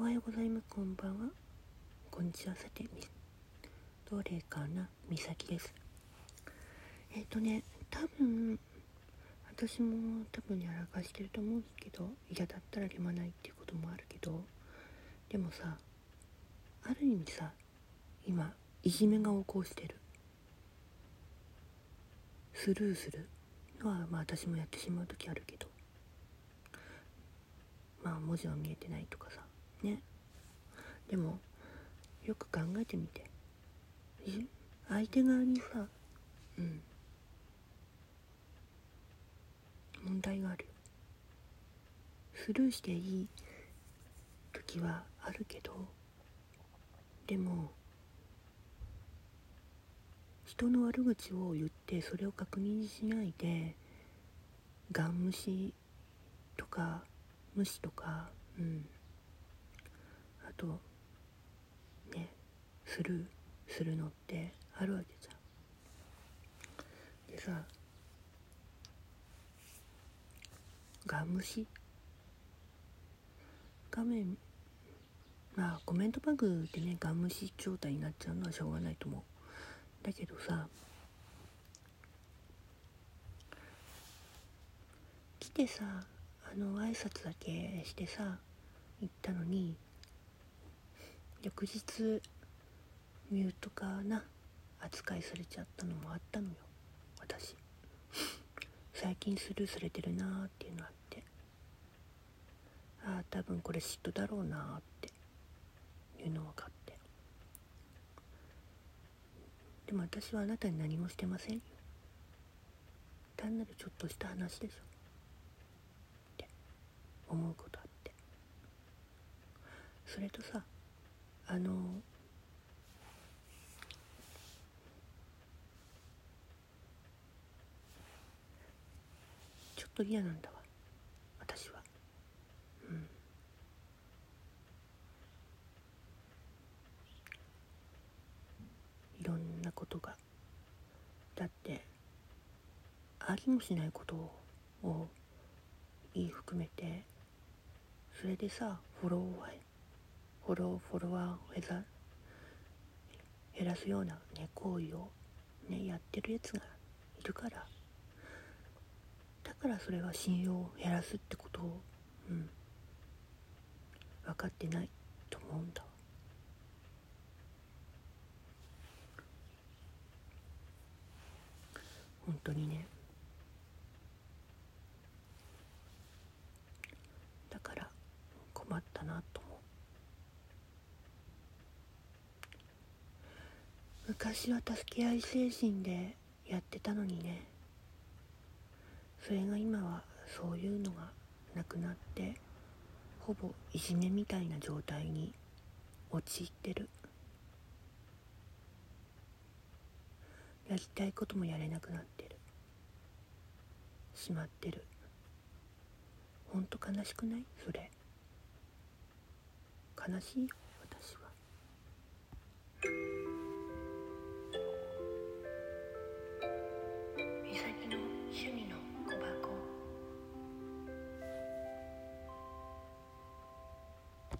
おはようございます。こんばんは。こんにちは。さて、どれかな？みさきです。えっ、とね、多分、私も多分やらかしてると思うんですけど、嫌だったら読まないっていうこともあるけど、でもさ、ある意味さ、今、いじめが横行してる。スルーするのは、まあ私もやってしまう時あるけど、まあ文字は見えてないとかさね。でもよく考えてみて。相手側にさうん。問題がある。よスルーしていい時はあるけどでも人の悪口を言ってそれを確認しないでガン無視とか無視とかうん。あとねスルーするのってあるわけじゃん。でさガン無視画面まあコメントバグでねガン無視状態になっちゃうのはしょうがないと思う。だけどさ来てさあの挨拶だけしてさ行ったのに翌日ミュートかな。扱いされちゃったのもあったのよ。私。最近スルーされてるなーっていうのあって。ああ多分これ嫉妬だろうなーって。いうの分かって。でも私はあなたに何もしてませんよ。単なるちょっとした話でしょ。って思うことあって。それとさあのちょっと嫌なんだわ。私は。うん。いろんなことがだってありもしないことを言い含めてそれでさフォローフォローフォロワーを減ら減らすようなね行為をねやってるやつがいるから。だからそれは信用を減らすってことをうん分かってないと思うんだ。本当にね。だから困ったなと思う昔は助け合い精神でやってたのにね。それが今はそういうのがなくなってほぼいじめみたいな状態に陥ってる。やりたいこともやれなくなってる。しまってる。ほんと悲しくない？それ。悲しいよ私は。